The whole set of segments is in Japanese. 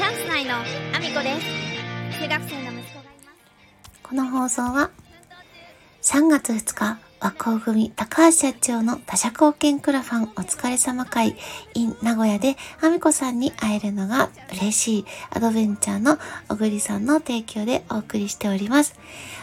チャンス内のアミコです。中学生の息子がいます。この放送は3月2日和光組高橋社長の他社貢献クラファンお疲れ様会 in 名古屋でアミコさんに会えるのが嬉しいアドベンチャーの小栗さんの提供でお送りしております。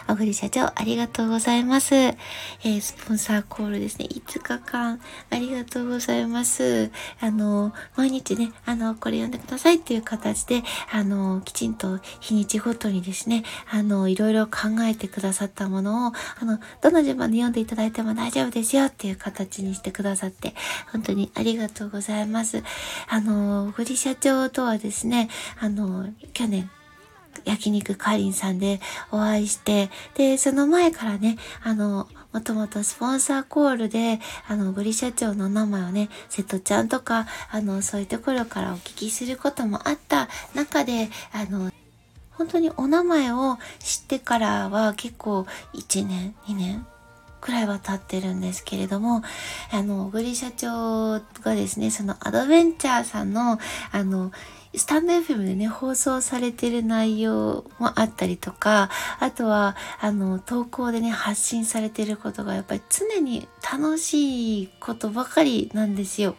小栗社長ありがとうございます。えー、スポンサーコールですね。5日間ありがとうございます。あの、毎日ね、あの、これ読んでくださいっていう形で、あの、きちんと日にちごとにですね、あの、いろいろ考えてくださったものを、あの、どの順番で読んでいただいても大丈夫ですよっていう形にしてくださって、本当にありがとうございます。あの、小栗社長とはですね、あの、去年、焼肉かりんさんでお会いして、で、その前からね、あの、もともとスポンサーコールで、あの、グリ社長の名前をね、瀬戸ちゃんとか、あの、そういうところからお聞きすることもあった中で、あの、本当にお名前を知ってからは結構1年、2年くらいは経ってるんですけれども、あの、小栗社長がですね、そのアドベンチャーさんの、あの、スタンド FM でね、放送されてる内容もあったりとか、あとは、あの、投稿でね、発信されてることがやっぱり常に楽しいことばかりなんですよ。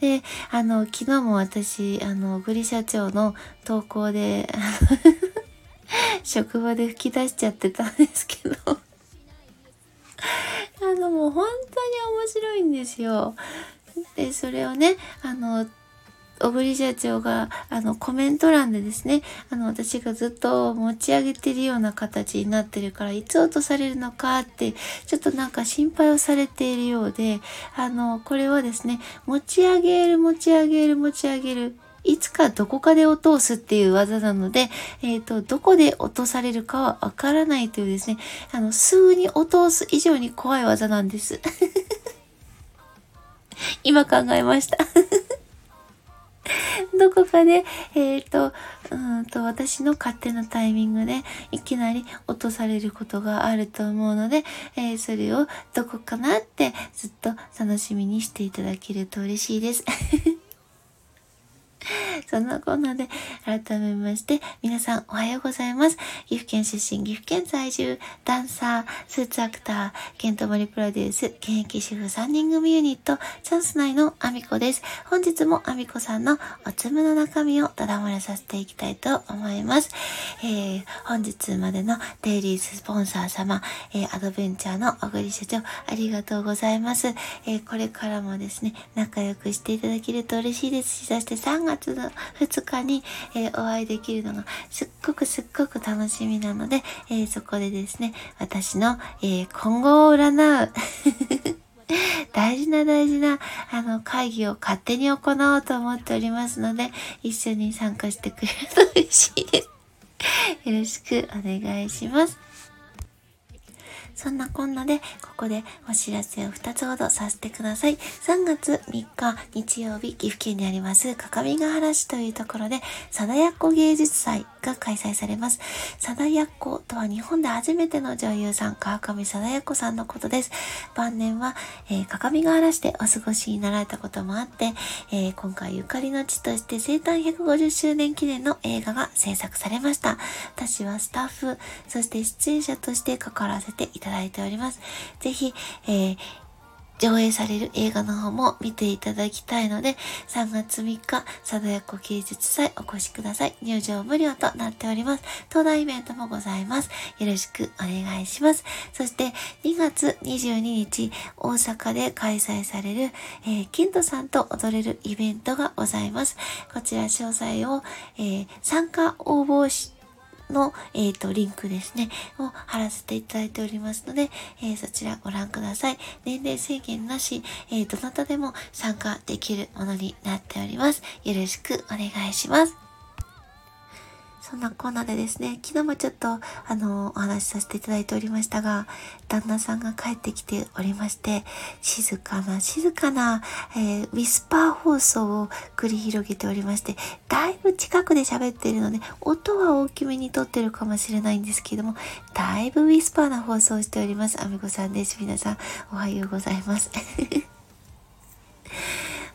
で、あの、昨日も私、あの、グリ社長の投稿で、職場で吹き出しちゃってたんですけどあの、もう本当に面白いんですよ。で、それをね、あの、小栗社長が、あの、コメント欄でですね、あの、私がずっと持ち上げてるような形になってるから、いつ落とされるのかって、ちょっとなんか心配をされているようで、あの、これはですね、持ち上げる、持ち上げる、持ち上げる。いつかどこかで落とすっていう技なので、えっ、ー、と、どこで落とされるかはわからないというですね、あの、すぐに落とす以上に怖い技なんです。今考えました どこかで、えっ、ー、と、うんと、私の勝手なタイミングで、いきなり落とされることがあると思うので、えー、それをどこかなってずっと楽しみにしていただけると嬉しいです。そんなこんなで、改めまして、皆さんおはようございます。岐阜県出身、岐阜県在住、ダンサー、スーツアクター、ケントモリプロデュース、現役主婦3人組ユニット、チャンス内のアミコです。本日もアミコさんのおつむの中身をただ漏れさせていきたいと思います。えー、本日までのデイリースポンサー様、えー、アドベンチャーの小栗社長、ありがとうございます。えー、これからもですね、仲良くしていただけると嬉しいですし、そして3月の2日に、えー、お会いできるのがすっごくすっごく楽しみなので、えー、そこでですね、私の、えー、今後を占う 大事な大事な、あの、会議を勝手に行おうと思っておりますので、一緒に参加してくれると嬉しいです。よろしくお願いします。そんなこんなで、ここでお知らせを2つほどさせてください。3月3日日曜日、岐阜県にあります、各務原市というところで、貞奴芸術祭が開催されます。貞奴とは日本で初めての女優さん、川上貞奴さんのことです。晩年は、えー、各務原市でお過ごしになられたこともあって、えー、今回ゆかりの地として生誕150周年記念の映画が制作されました。私はスタッフ、そして出演者として関わらせていただただいております。ぜひ、えー、上映される映画の方も見ていただきたいので、3月3日、貞奴芸術祭お越しください。入場無料となっております。東大イベントもございます。よろしくお願いします。そして、2月22日、大阪で開催される、えー、キントさんと踊れるイベントがございます。こちら詳細を、えー、参加応募しての、えっ、ー、と、リンクですね、を貼らせていただいておりますので、えー、そちらご覧ください。年齢制限なし、えー、どなたでも参加できるものになっております。よろしくお願いします。そんなコーナーでですね、昨日もちょっと、あの、お話しさせていただいておりましたが、旦那さんが帰ってきておりまして、静かな、静かな、えー、ウィスパー放送を繰り広げておりまして、だいぶ近くで喋っているので、音は大きめに撮ってるかもしれないんですけども、だいぶウィスパーな放送をしております。アミコさんです。皆さん、おはようございます。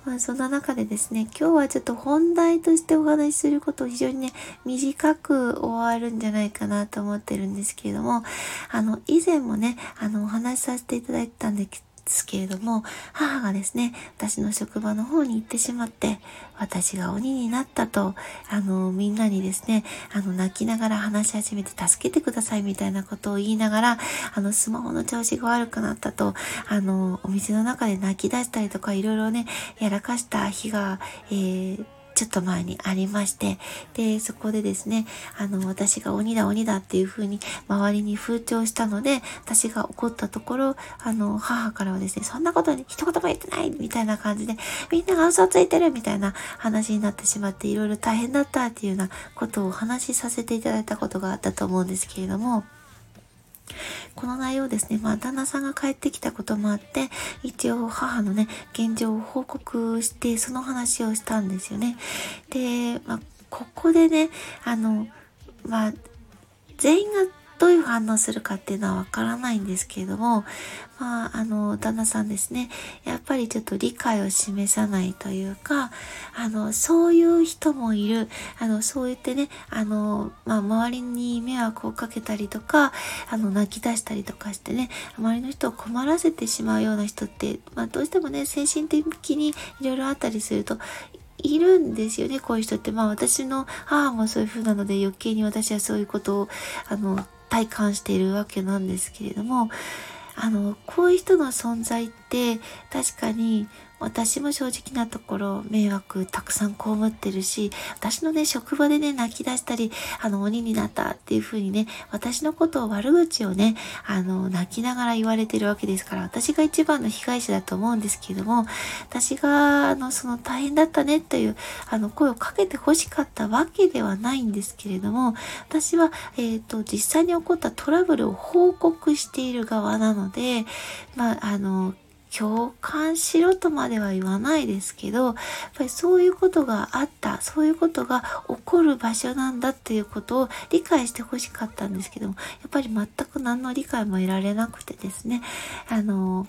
まあ、そんな中でですね、今日はちょっと本題としてお話しすることを非常にね、短く終わるんじゃないかなと思ってるんですけれども、あの、以前もね、あの、お話しさせていただいたんでですけれども、母がですね、私の職場の方に行ってしまって、私が鬼になったと、あの、みんなにですね、あの、泣きながら話し始めて助けてくださいみたいなことを言いながら、あの、スマホの調子が悪くなったと、あの、お店の中で泣き出したりとか、いろいろね、やらかした日が、えーちょっと前にありまして、で、そこでですね、あの、私が鬼だ鬼だっていう風に周りに風潮したので、私が怒ったところ、あの、母からはですね、そんなことに一言も言ってないみたいな感じで、みんなが嘘ついてるみたいな話になってしまって、いろいろ大変だったっていうようなことをお話しさせていただいたことがあったと思うんですけれども、この内容ですね、まあ、旦那さんが帰ってきたこともあって、一応母のね、現状を報告して、その話をしたんですよね。で、まあ、ここでね、あの、まあ、全員がどういう反応するかっていうのはわからないんですけれども、まあ、あの、旦那さんですね、やっぱりちょっと理解を示さないというか、あの、そういう人もいる、あの、そう言ってね、あの、まあ、周りに迷惑をかけたりとか、あの、泣き出したりとかしてね、周りの人を困らせてしまうような人って、まあ、どうしてもね、精神的にいろいろあったりすると、いるんですよね、こういう人って。まあ私の母もそういう風なので余計に私はそういうことを、あの、体感しているわけなんですけれども、あの、こういう人の存在って確かに私も正直なところ迷惑たくさん被ってるし、私のね、職場でね、泣き出したり、あの、鬼になったっていう風にね、私のことを悪口をね、あの、泣きながら言われてるわけですから、私が一番の被害者だと思うんですけれども、私が、あの、その大変だったねという、あの、声をかけて欲しかったわけではないんですけれども、私は、えっ、ー、と、実際に起こったトラブルを報告している側なので、まあ、あの、共感しろとまでは言わないですけど、やっぱりそういうことがあった、そういうことが起こる場所なんだっていうことを理解してほしかったんですけども、やっぱり全く何の理解も得られなくてですね、あの、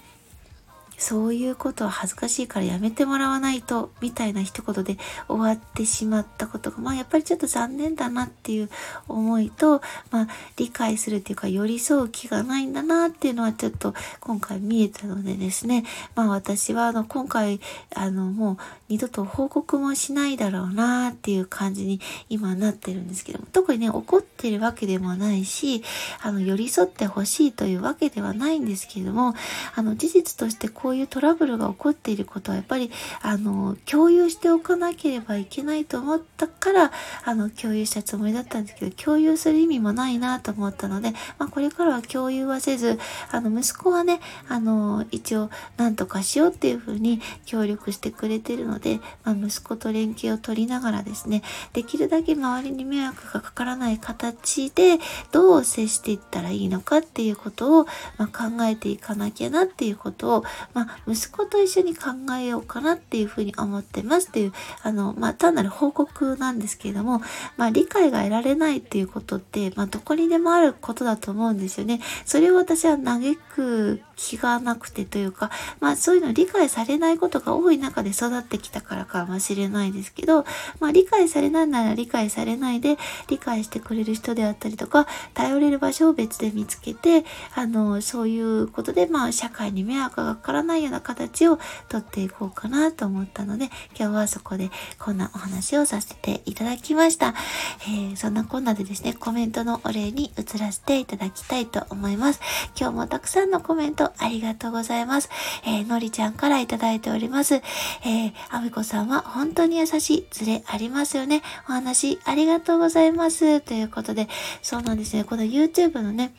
そういうことは恥ずかしいからやめてもらわないと、みたいな一言で終わってしまったことが、まあやっぱりちょっと残念だなっていう思いと、まあ理解するっていうか寄り添う気がないんだなっていうのはちょっと今回見えたのでですね、まあ私はあの今回あのもう二度と報告もしないだろうなっていう感じに今なってるんですけども、特にね怒ってるわけでもないし、あの寄り添ってほしいというわけではないんですけれども、あの事実としてこうこういうトラブルが起こっていることはやっぱり、あの、共有しておかなければいけないと思ったから、あの、共有したつもりだったんですけど、共有する意味もないなと思ったので、まあ、これからは共有はせず、あの、息子はね、あの、一応、なんとかしようっていうふうに協力してくれてるので、まあ、息子と連携を取りながらですね、できるだけ周りに迷惑がかからない形で、どう接していったらいいのかっていうことを、まあ、考えていかなきゃなっていうことを、まあ、息子と一緒に考えようかなっていうふうに思ってますっていう、あの、まあ、単なる報告なんですけれども、まあ、理解が得られないっていうことって、まあ、どこにでもあることだと思うんですよね。それを私は嘆く気がなくてというか、まあそういうの理解されないことが多い中で育ってきたからかもしれないですけど、まあ理解されないなら理解されないで理解してくれる人であったりとか、頼れる場所を別で見つけて、あの、そういうことでまあ社会に迷惑がかからないような形をとっていこうかなと思ったので、今日はそこでこんなお話をさせていただきました。えー、そんなこんなでですね、コメントのお礼に移らせていただきたいと思います。今日もたくさんのコメントありがとうございます。えー、のりちゃんからいただいております。えー、あみこさんは本当に優しい。ズレありますよね。お話ありがとうございます。ということで、そうなんですね。この YouTube のね、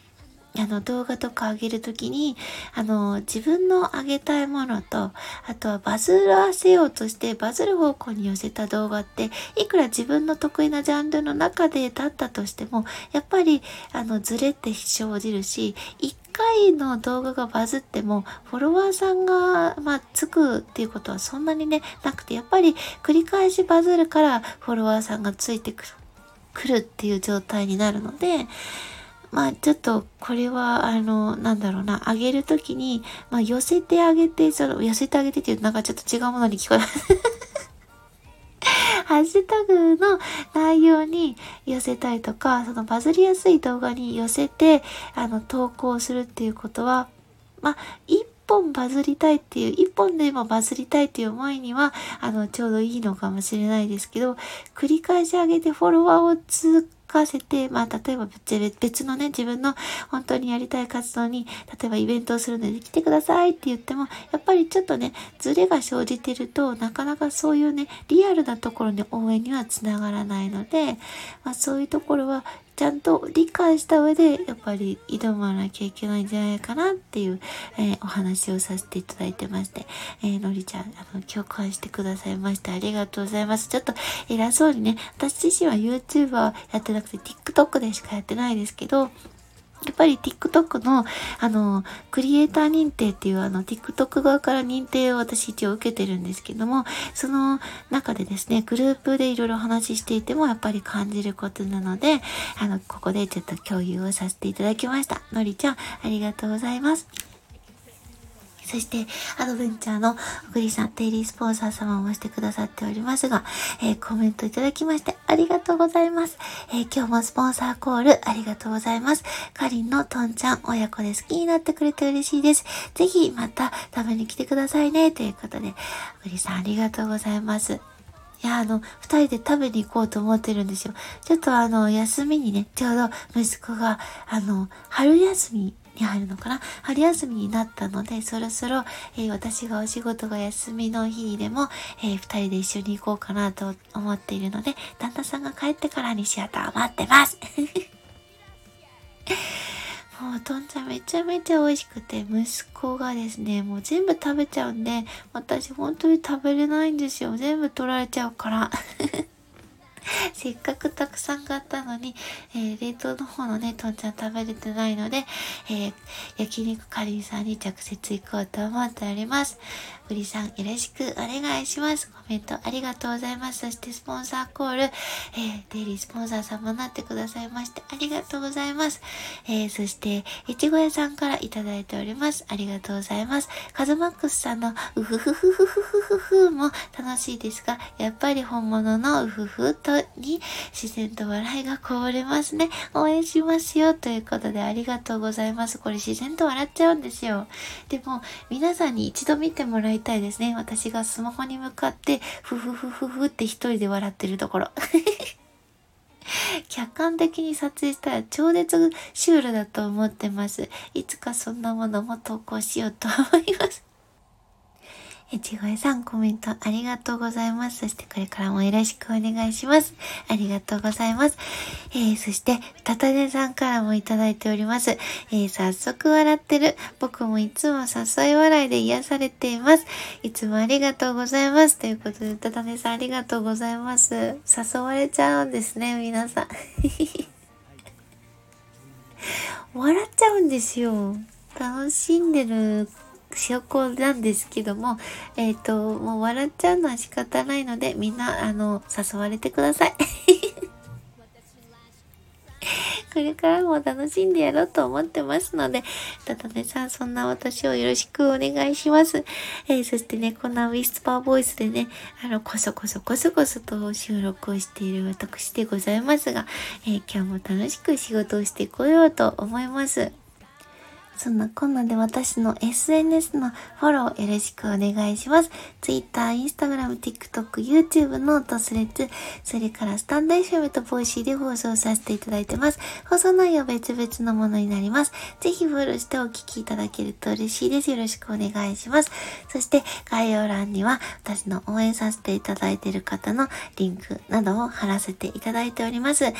あの動画とか上げるときに、あの自分の上げたいものと、あとはバズらせようとしてバズる方向に寄せた動画って、いくら自分の得意なジャンルの中でだったとしても、やっぱりあのズレって生じるし、一回の動画がバズっても、フォロワーさんが、まあ、つくっていうことはそんなにね、なくて、やっぱり繰り返しバズるからフォロワーさんがついてくる、来るっていう状態になるので、まあちょっとこれはあのなんだろうなあげるときに、まあ、寄せてあげてその寄せてあげてっていうなんかちょっと違うものに聞こえます。ハッシュタグの内容に寄せたりとか、そのバズりやすい動画に寄せて、あの、投稿するっていうことは、まあ、一本バズりたいっていう、一本でもバズりたいっていう思いには、あの、ちょうどいいのかもしれないですけど、繰り返し上げてフォロワーを通かせて、まあ、例えば別のね、自分の本当にやりたい活動に、例えばイベントをするので来てくださいって言っても、やっぱりちょっとね、ズレが生じてると、なかなかそういうね、リアルなところに応援にはつながらないので、まあ、そういうところはちゃんと理解した上で、やっぱり挑まなきゃいけないんじゃないかなっていう、えー、お話をさせていただいてまして、えー、のりちゃん、あの、共感してくださいまして、ありがとうございます。ちょっと偉そうにね、私自身は YouTuber やってなくて TikTok でしかやってないですけど、やっぱり TikTok の、あの、クリエイター認定っていう、あの、TikTok 側から認定を私一応受けてるんですけども、その中でですね、グループでいろいろ話していても、やっぱり感じることなので、あの、ここでちょっと共有をさせていただきました。のりちゃん、ありがとうございます。そして、アドベンチャーの小栗さん、デイリースポンサー様もしてくださっておりますが、えー、コメントいただきましてありがとうございます。えー、今日もスポンサーコールありがとうございます。かりんのとんちゃん、親子で好きになってくれて嬉しいです。ぜひまた食べに来てくださいね。ということで、小栗さんありがとうございます。いや、あの、二人で食べに行こうと思ってるんですよ。ちょっとあの、休みにね、ちょうど息子が、あの、春休みに入るのかな。春休みになったので、そろそろ、えー、私がお仕事が休みの日でも、えー、二人で一緒に行こうかなと思っているので、旦那さんが帰ってからにシアター待ってます。もう、とんちゃんめちゃめちゃ美味しくて、息子がですね、もう全部食べちゃうんで、私本当に食べれないんですよ。全部取られちゃうから せっかくたくさん買ったのに、えー、冷凍の方のね、とんちゃん食べれてないので、えー、焼肉かりんさんに直接行こうと思っております。うりさんよろしくお願いします。コメントありがとうございます。そしてスポンサーコール、えー、デイリースポンサー様になってくださいましてありがとうございます。えー、そして、いちご屋さんからいただいております。ありがとうございます。カズマックスさんのうふふふふふふふも楽しいですが、やっぱり本物のうふふとに自然と笑いがこぼれますね。応援しますよ。ということでありがとうございます。これ自然と笑っちゃうんですよ。でも、皆さんに一度見てもらいたいですね。私がスマホに向かって、ふふふふふって一人で笑ってるところ。客観的に撮影したら超絶シュールだと思ってます。いつかそんなものも投稿しようと思います。えちごえさん、コメントありがとうございます。そしてこれからもよろしくお願いします。ありがとうございます。えー、そして、たたねさんからもいただいております。えー、早速笑ってる。僕もいつも誘い笑いで癒されています。いつもありがとうございます。ということで、たたねさんありがとうございます。誘われちゃうんですね、皆さん。笑っちゃうんですよ。楽しんでる証拠なんですけども、えっ、ー、と、もう笑っちゃうのは仕方ないので、みんな、あの、誘われてください。これからも楽しんでやろうと思ってますので、ただねさん、そんな私をよろしくお願いします。えー、そしてね、こんなウィスパーボイスでね、あの、こそこそこそこそと収録をしている私でございますが、えー、今日も楽しく仕事をしてこようと思います。そんなこんなで私の SNS のフォローよろしくお願いします。Twitter、Instagram、TikTok、YouTube、 note、Threads、それからスタンド FM とボイシーで放送させていただいてます。放送内容別々のものになります。ぜひフォローしてお聞きいただけると嬉しいです。よろしくお願いします。そして概要欄には私の応援させていただいている方のリンクなどを貼らせていただいております。え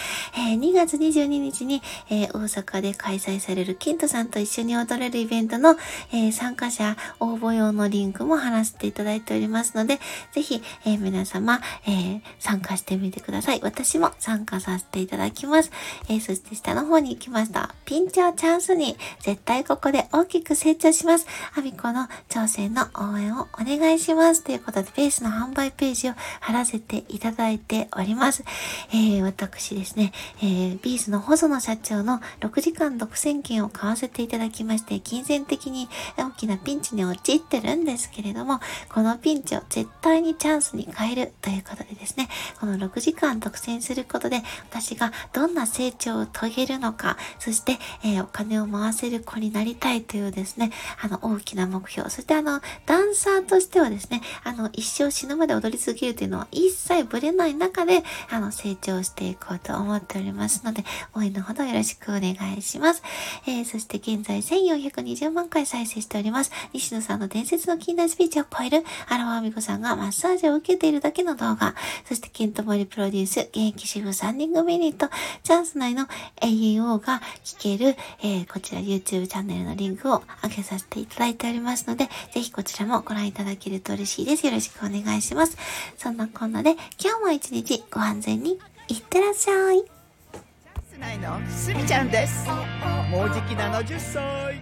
ー、2月22日に、えー、大阪で開催されるキントさんと一緒にに踊れるイベントの、えー、参加者応募用のリンクも貼らせていただいておりますので、ぜひ、えー、皆様、えー、参加してみてください。私も参加させていただきます。えー、そして下の方に行きました。ピンチをチャンスに、絶対ここで大きく成長します。アミコの挑戦の応援をお願いします。ということで、ベースの販売ページを貼らせていただいております。えー、私ですね、えー、ビースの細野社長の6時間独占権を買わせていただききまして、金銭的に大きなピンチに陥ってるんですけれども、このピンチを絶対にチャンスに変えるということでですね、この6時間独占することで、私がどんな成長を遂げるのか、そして、えー、お金を回せる子になりたいというですね、あの、大きな目標、そしてあの、ダンサーとしてはですね、あの、一生死ぬまで踊り続けるというのは一切ぶれない中で、あの、成長していこうと思っておりますので、応援のほどよろしくお願いします。えー、そして現在1420万回再生しております。西野さんの伝説の近代スピーチを超える、荒川美子さんがマッサージを受けているだけの動画、そしてケントモリプロデュース、現役主婦3人組ユニット、チャンス内の AEO が聞ける、えー、こちら YouTube チャンネルのリンクを上げさせていただいておりますので、ぜひこちらもご覧いただけると嬉しいです。よろしくお願いします。そんなこんなで、今日も一日ご安全にいってらっしゃい。ないの？すみちゃんです。もうじき70歳